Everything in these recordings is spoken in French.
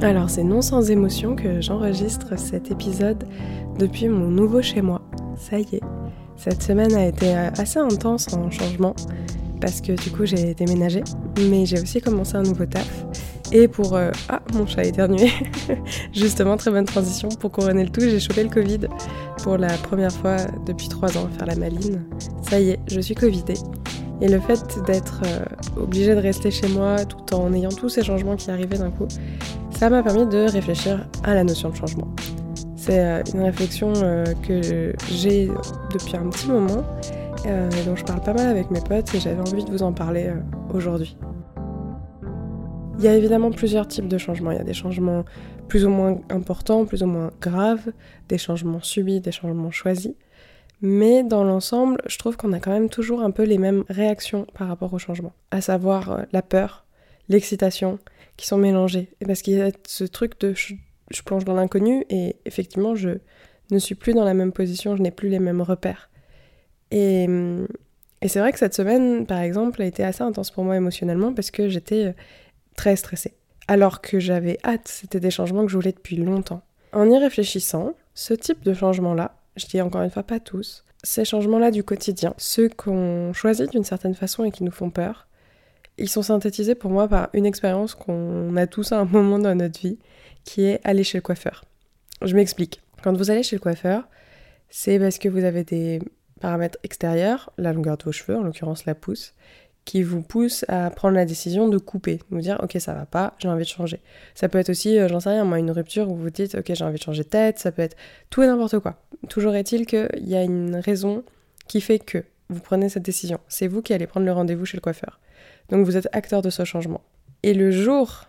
Alors c'est non sans émotion que j'enregistre cet épisode depuis mon nouveau chez moi. Ça y est, cette semaine a été assez intense en changement parce que du coup j'ai déménagé, mais j'ai aussi commencé un nouveau taf. Et pour... Euh, ah, mon chat a éternué. Justement, très bonne transition. Pour couronner le tout, j'ai chopé le Covid pour la première fois depuis trois ans, faire la maline. Ça y est, je suis Covidée. Et le fait d'être euh, obligée de rester chez moi tout en ayant tous ces changements qui arrivaient d'un coup, ça m'a permis de réfléchir à la notion de changement. C'est euh, une réflexion que j'ai depuis un petit moment et dont je parle pas mal avec mes potes et j'avais envie de vous en parler aujourd'hui. Il y a évidemment plusieurs types de changements. Il y a des changements plus ou moins importants, plus ou moins graves, des changements subis, des changements choisis. Mais dans l'ensemble, je trouve qu'on a quand même toujours un peu les mêmes réactions par rapport au changement. À savoir euh, la peur, l'excitation, qui sont mélangées. Parce qu'il y a ce truc de je, plonge dans l'inconnu et effectivement je ne suis plus dans la même position, je n'ai plus les mêmes repères. Et, et c'est vrai que cette semaine, par exemple, a été assez intense pour moi émotionnellement parce que j'étais euh, très stressée. Alors que j'avais hâte, c'était des changements que je voulais depuis longtemps. En y réfléchissant, ce type de changement-là, je dis encore une fois pas tous, ces changements-là du quotidien, ceux qu'on choisit d'une certaine façon et qui nous font peur, ils sont synthétisés pour moi par une expérience qu'on a tous à un moment dans notre vie, qui est aller chez le coiffeur. Je m'explique. Quand vous allez chez le coiffeur, c'est parce que vous avez des paramètres extérieurs, la longueur de vos cheveux, en l'occurrence la pousse, qui vous pousse à prendre la décision de couper, de vous dire ok ça va pas, j'ai envie de changer. Ça peut être aussi, euh, j'en sais rien, moi une rupture où vous dites ok j'ai envie de changer de tête, ça peut être tout et n'importe quoi. Toujours est-il qu'il y a une raison qui fait que vous prenez cette décision. C'est vous qui allez prendre le rendez-vous chez le coiffeur. Donc vous êtes acteur de ce changement. Et le jour,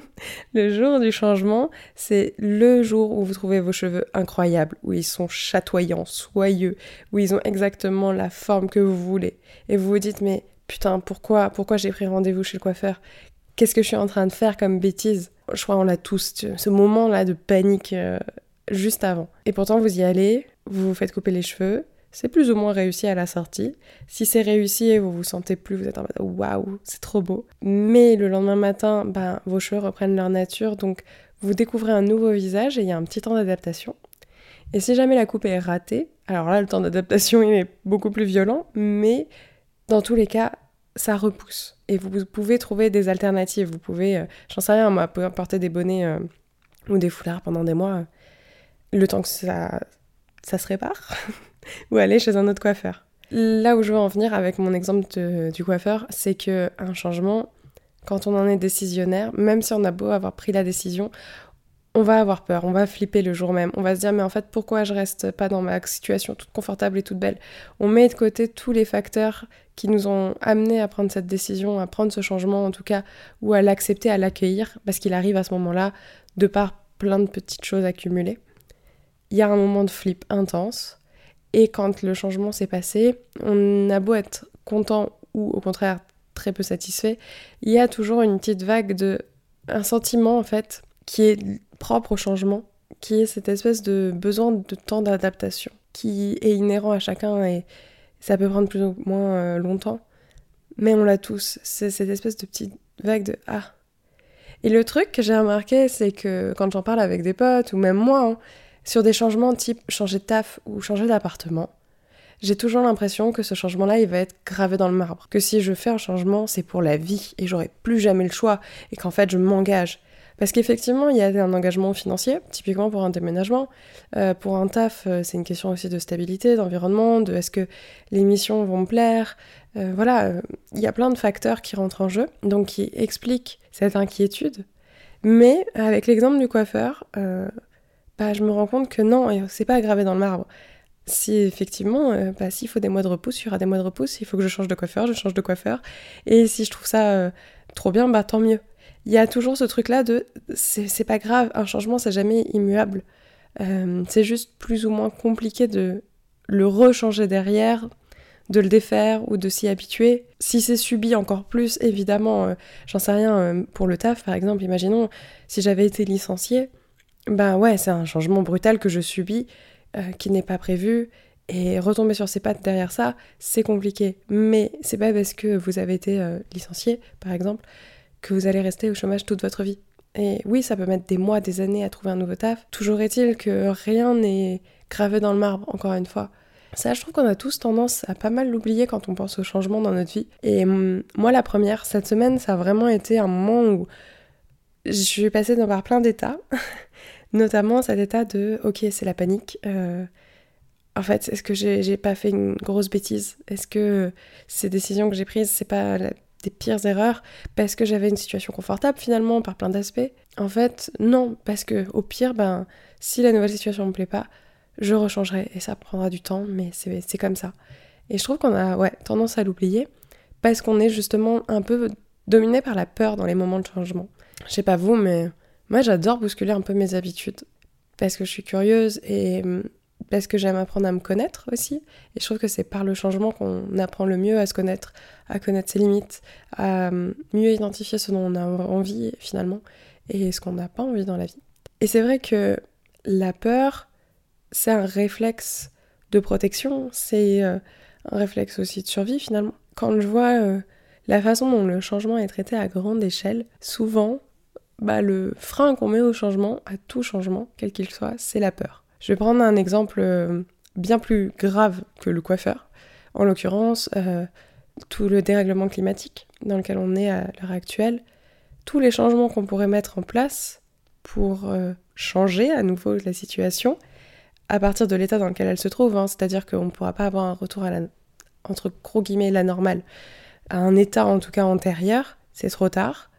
le jour du changement, c'est le jour où vous trouvez vos cheveux incroyables, où ils sont chatoyants, soyeux, où ils ont exactement la forme que vous voulez. Et vous vous dites mais putain, pourquoi, pourquoi j'ai pris rendez-vous chez le coiffeur? Qu'est-ce que je suis en train de faire comme bêtise? Je crois qu'on l'a tous, ce moment-là de panique euh, juste avant. Et pourtant, vous y allez, vous vous faites couper les cheveux, c'est plus ou moins réussi à la sortie. Si c'est réussi et vous vous sentez plus, vous êtes en mode waouh, c'est trop beau. Mais le lendemain matin, ben, vos cheveux reprennent leur nature, donc vous découvrez un nouveau visage et il y a un petit temps d'adaptation. Et si jamais la coupe est ratée, alors là, le temps d'adaptation est beaucoup plus violent, mais dans tous les cas, ça repousse. Et vous pouvez trouver des alternatives. Vous pouvez, euh, j'en sais rien, moi, porter des bonnets euh, ou des foulards pendant des mois, euh, le temps que ça, ça se répare, ou aller chez un autre coiffeur. Là où je veux en venir avec mon exemple du coiffeur, c'est que un changement, quand on en est décisionnaire, même si on a beau avoir pris la décision, on va avoir peur, on va flipper le jour même, on va se dire mais en fait pourquoi je reste pas dans ma situation toute confortable et toute belle? On met de côté tous les facteurs qui nous ont amenés à prendre cette décision, à prendre ce changement en tout cas, ou à l'accepter, à l'accueillir, parce qu'il arrive à ce moment-là, de par plein de petites choses accumulées. Il y a un moment de flip intense, et quand le changement s'est passé, on a beau être content ou au contraire très peu satisfait, il y a toujours une petite vague de... un sentiment en fait qui est propre au changement, qui est cette espèce de besoin de temps d'adaptation, qui est inhérent à chacun et ça peut prendre plus ou moins euh, longtemps. Mais on l'a tous, c'est cette espèce de petite vague de Ah. Et le truc que j'ai remarqué, c'est que quand j'en parle avec des potes, ou même moi, hein, sur des changements type changer de taf ou changer d'appartement, j'ai toujours l'impression que ce changement-là, il va être gravé dans le marbre. Que si je fais un changement, c'est pour la vie et j'aurai plus jamais le choix et qu'en fait je m'engage. Parce qu'effectivement, il y a un engagement financier, typiquement pour un déménagement. Euh, pour un taf, euh, c'est une question aussi de stabilité, d'environnement, de est-ce que les missions vont me plaire. Euh, voilà, il y a plein de facteurs qui rentrent en jeu, donc qui expliquent cette inquiétude. Mais avec l'exemple du coiffeur, bah, je me rends compte que non, c'est pas gravé dans le marbre. Si effectivement, bah, s'il faut des mois de repousse, il y aura des mois de repousse, il faut que je change de coiffeur, je change de coiffeur. Et si je trouve ça trop bien, bah tant mieux il y a toujours ce truc-là de c'est pas grave, un changement c'est jamais immuable. Euh, c'est juste plus ou moins compliqué de le rechanger derrière, de le défaire ou de s'y habituer. Si c'est subi encore plus, évidemment, euh, j'en sais rien, euh, pour le taf par exemple, imaginons si j'avais été licenciée, ben ouais, c'est un changement brutal que je subis, qui n'est pas prévu, et retomber sur ses pattes derrière ça, c'est compliqué. Mais c'est pas parce que vous avez été licencié, par exemple, que vous allez rester au chômage toute votre vie. Et oui, ça peut mettre des mois, des années à trouver un nouveau taf. Toujours est-il que rien n'est gravé dans le marbre, encore une fois. Ça, je trouve qu'on a tous tendance à pas mal l'oublier quand on pense au changement dans notre vie. Et hum, moi, la première, cette semaine, ça a vraiment été un moment où je suis passée par plein d'états, notamment cet état de ok, c'est la panique. Euh, en fait, est-ce que j'ai pas fait une grosse bêtise? Est-ce que ces décisions que j'ai prises, c'est pas des pires erreurs? Parce que j'avais une situation confortable finalement par plein d'aspects En fait, non, parce que au pire, ben, si la nouvelle situation me plaît pas, je rechangerai et ça prendra du temps, mais c'est comme ça. Et je trouve qu'on a ouais, tendance à l'oublier parce qu'on est justement un peu dominé par la peur dans les moments de changement. Je sais pas vous, mais moi j'adore bousculer un peu mes habitudes parce que je suis curieuse et hum, parce que j'aime apprendre à me connaître aussi. Et je trouve que c'est par le changement qu'on apprend le mieux à se connaître, à connaître ses limites, à hum, mieux identifier ce dont on a envie finalement et ce qu'on n'a pas envie dans la vie. Et c'est vrai que la peur, c'est un réflexe de protection, c'est euh, un réflexe aussi de survie finalement. Quand je vois euh, la façon dont le changement est traité à grande échelle, souvent, bah, le frein qu'on met au changement, à tout changement, quel qu'il soit, c'est la peur. Je vais prendre un exemple euh, bien plus grave que le coiffeur. En l'occurrence, tout le dérèglement climatique dans lequel on est à l'heure actuelle, tous les changements qu'on pourrait mettre en place pour changer à nouveau la situation, à partir de l'état dans lequel elle se trouve, hein. c'est-à-dire qu'on ne pourra pas avoir un retour à la, entre gros la normale, à un état en tout cas antérieur, c'est trop tard.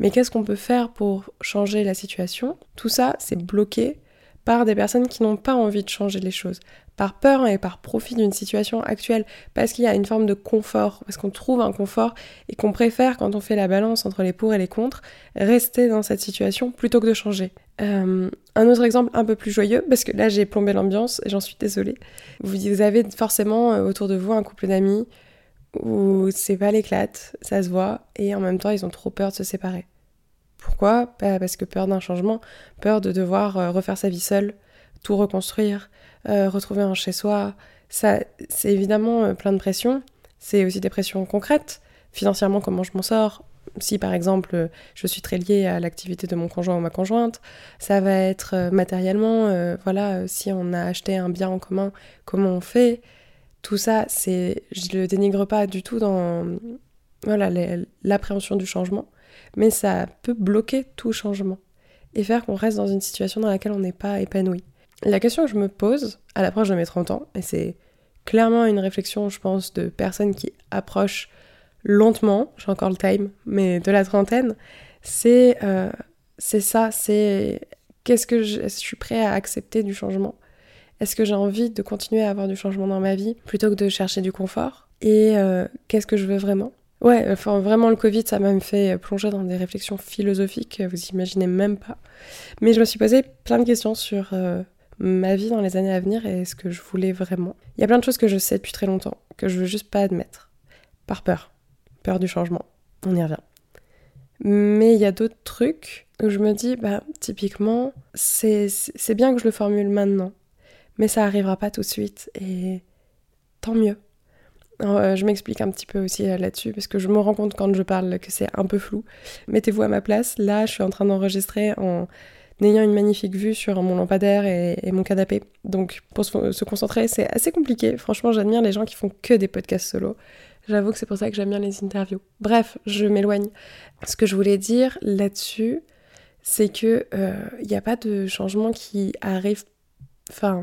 Mais qu'est-ce qu'on peut faire pour changer la situation? Tout ça, c'est bloqué par des personnes qui n'ont pas envie de changer les choses, par peur et par profit d'une situation actuelle, parce qu'il y a une forme de confort, parce qu'on trouve un confort et qu'on préfère, quand on fait la balance entre les pour et les contre, rester dans cette situation plutôt que de changer. Euh, un autre exemple un peu plus joyeux, parce que là j'ai plombé l'ambiance et j'en suis désolée. Vous avez forcément euh, autour de vous un couple d'amis où c'est pas l'éclate, ça se voit, et en même temps ils ont trop peur de se séparer. Pourquoi? Bah, Parce que peur d'un changement, peur de devoir euh, refaire sa vie seule, tout reconstruire, euh, retrouver un chez-soi. Ça, c'est évidemment euh, plein de pressions. C'est aussi des pressions concrètes. Financièrement, comment je m'en sors? Si par exemple je suis très liée à l'activité de mon conjoint ou ma conjointe, ça va être matériellement, voilà, si on a acheté un bien en commun, comment on fait? Tout ça, c'est, je le dénigre pas du tout dans, l'appréhension du changement mais ça peut bloquer tout changement et faire qu'on reste dans une situation dans laquelle on n'est pas épanoui. La question que je me pose à l'approche de mes 30 ans, et c'est clairement une réflexion, je pense, de personnes qui approchent lentement, j'ai encore le time, mais de la trentaine, c'est euh, ça, c'est qu'est-ce que je suis prêt à accepter du changement? Est-ce que j'ai envie de continuer à avoir du changement dans ma vie plutôt que de chercher du confort? Et euh, qu'est-ce que je veux vraiment? Ouais, enfin vraiment le Covid, ça m'a fait plonger dans des réflexions philosophiques, vous imaginez même pas. Mais je me suis posé plein de questions sur euh, ma vie dans les années à venir et ce que je voulais vraiment. Il y a plein de choses que je sais depuis très longtemps, que je veux juste pas admettre. Par peur. Peur du changement. On y revient. Mais il y a d'autres trucs où je me dis, bah typiquement, c'est bien que je le formule maintenant, mais ça arrivera pas tout de suite et tant mieux. Euh, je m'explique un petit peu aussi euh, là-dessus parce que je me rends compte quand je parle que c'est un peu flou. Mettez-vous à ma place. Là, je suis en train d'enregistrer en ayant une magnifique vue sur mon lampadaire et, mon canapé. Donc, pour se, concentrer, c'est assez compliqué. Franchement, j'admire les gens qui font que des podcasts solo. J'avoue que c'est pour ça que j'aime bien les interviews. Bref, je m'éloigne. Ce que je voulais dire là-dessus, c'est que il euh, n'y a pas de changement qui arrive. Enfin,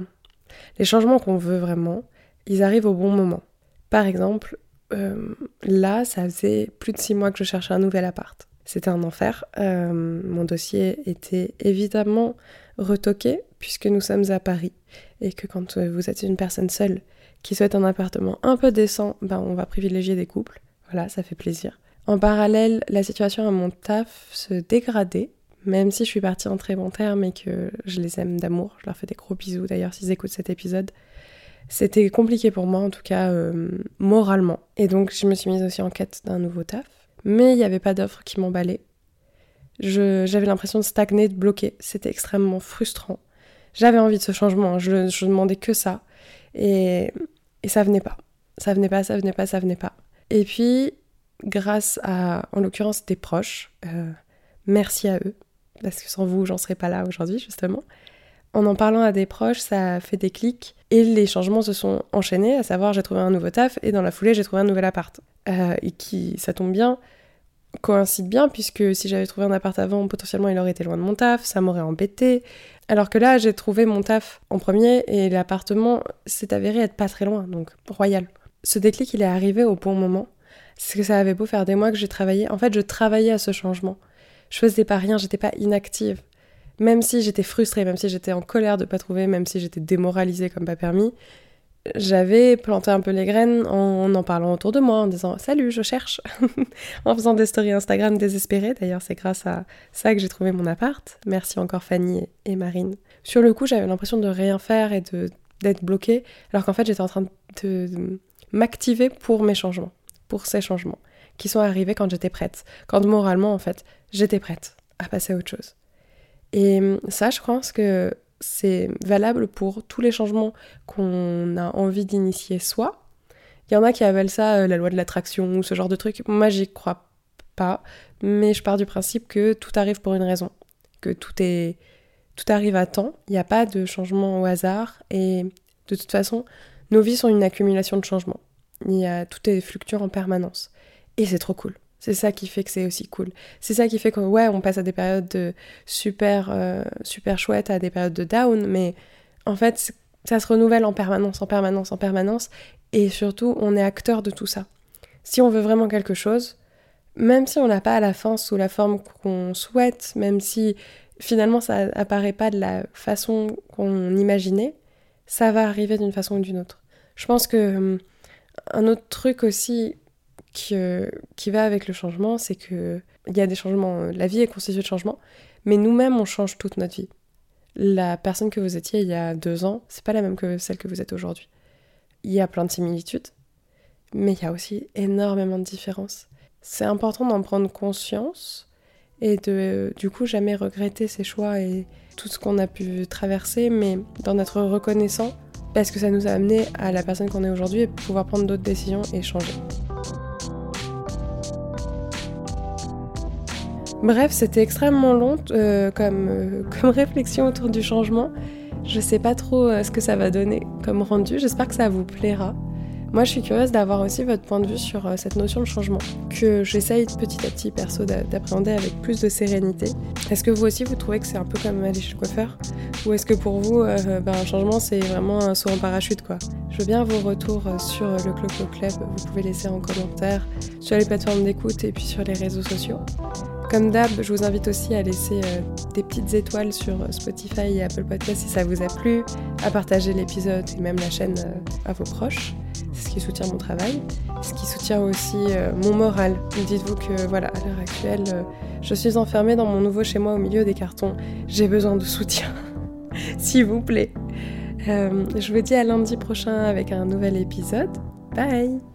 les changements qu'on veut vraiment, ils arrivent au bon moment. Par exemple, euh, là, ça faisait plus de six mois que je cherchais un nouvel appart. C'était un enfer. Euh, mon dossier était évidemment retoqué puisque nous sommes à Paris et que quand euh, vous êtes une personne seule qui souhaite un appartement un peu décent, ben on va privilégier des couples. Voilà, ça fait plaisir. En parallèle, la situation à mon taf se dégradait, même si je suis partie en très bon terme et que je les aime d'amour. Je leur fais des gros bisous d'ailleurs s'ils écoutent cet épisode. C'était compliqué pour moi, en tout cas euh, moralement. Et donc, je me suis mise aussi en quête d'un nouveau taf. Mais il n'y avait pas d'offre qui m'emballait. J'avais l'impression de stagner, de bloquer. C'était extrêmement frustrant. J'avais envie de ce changement, hein. je, je demandais que ça. Et, et ça venait pas. Ça venait pas, ça venait pas, ça venait pas. Et puis, grâce à, en l'occurrence, des proches, euh, merci à eux. Parce que sans vous, j'en serais pas là aujourd'hui, justement. En en parlant à des proches, ça a fait des clics et les changements se sont enchaînés, à savoir j'ai trouvé un nouveau taf et dans la foulée j'ai trouvé un nouvel appart. Euh, et qui, ça tombe bien, coïncide bien puisque si j'avais trouvé un appart avant, potentiellement il aurait été loin de mon taf, ça m'aurait embêté. Alors que là, j'ai trouvé mon taf en premier et l'appartement s'est avéré être pas très loin, donc royal. Ce déclic, il est arrivé au bon moment. C'est que ça avait beau faire des mois que j'ai travaillé. En fait, je travaillais à ce changement. Je faisais pas rien, j'étais pas inactive. Même si j'étais frustrée, même si j'étais en colère de pas trouver, même si j'étais démoralisée comme pas permis, j'avais planté un peu les graines en en parlant autour de moi, en disant salut, je cherche, en faisant des stories Instagram désespérées. D'ailleurs, c'est grâce à ça que j'ai trouvé mon appart. Merci encore Fanny et Marine. Sur le coup, j'avais l'impression de rien faire et d'être bloquée, alors qu'en fait, j'étais en train de m'activer pour mes changements, pour ces changements qui sont arrivés quand j'étais prête, quand moralement, en fait, j'étais prête à passer à autre chose. Et ça, je pense que c'est valable pour tous les changements qu'on a envie d'initier soi. Il y en a qui appellent ça euh, la loi de l'attraction ou ce genre de truc. Moi, j'y crois pas, mais je pars du principe que tout arrive pour une raison, que tout est tout arrive à temps, il n'y a pas de changement au hasard et de toute façon, nos vies sont une accumulation de changements. Il y a tout est fluctuant en permanence et c'est trop cool. C'est ça qui fait que c'est aussi cool. C'est ça qui fait que, ouais, on passe à des périodes de super, euh, super chouettes, à des périodes de down, mais en fait, ça se renouvelle en permanence, en permanence, en permanence, et surtout, on est acteur de tout ça. Si on veut vraiment quelque chose, même si on n'a pas à la fin sous la forme qu'on souhaite, même si finalement ça apparaît pas de la façon qu'on imaginait, ça va arriver d'une façon ou d'une autre. Je pense que hum, un autre truc aussi qui, va avec le changement, c'est que il y a des changements. Euh, la vie est constituée de changements, mais nous-mêmes, on change toute notre vie. La personne que vous étiez il y a deux ans, c'est pas la même que celle que vous êtes aujourd'hui. Il y a plein de similitudes, mais il y a aussi énormément de différences. C'est important d'en prendre conscience et de, du coup, jamais regretter ses choix et tout ce qu'on a pu traverser, mais d'en être reconnaissant parce que ça nous a amené à la personne qu'on est aujourd'hui et pouvoir prendre d'autres décisions et changer. Bref, c'était extrêmement long euh, comme, euh, comme réflexion autour du changement. Je sais pas trop euh, ce que ça va donner comme rendu. J'espère que ça vous plaira. Moi, je suis curieuse d'avoir aussi votre point de vue sur cette notion de changement, que j'essaye petit à petit, perso, d'appréhender avec plus de sérénité. Est-ce que vous aussi, vous trouvez que c'est un peu comme aller chez le coiffeur? Ou est-ce que pour vous, ben, un changement, c'est vraiment un saut en parachute, Je veux bien vos retours sur le Cloco Club. Vous pouvez laisser en commentaire sur les plateformes d'écoute et puis sur les réseaux sociaux. Comme d'hab, je vous invite aussi à laisser euh, des petites étoiles sur euh, Spotify et Apple Podcast si ça vous a plu, à partager l'épisode et même la chaîne euh, à vos proches. C'est ce qui soutient mon travail, ce qui soutient aussi mon moral. Dites-vous que voilà, à l'heure actuelle, je suis enfermée dans mon nouveau chez moi au milieu des cartons. J'ai besoin de soutien, s'il vous plaît. je vous dis à lundi prochain avec un nouvel épisode. Bye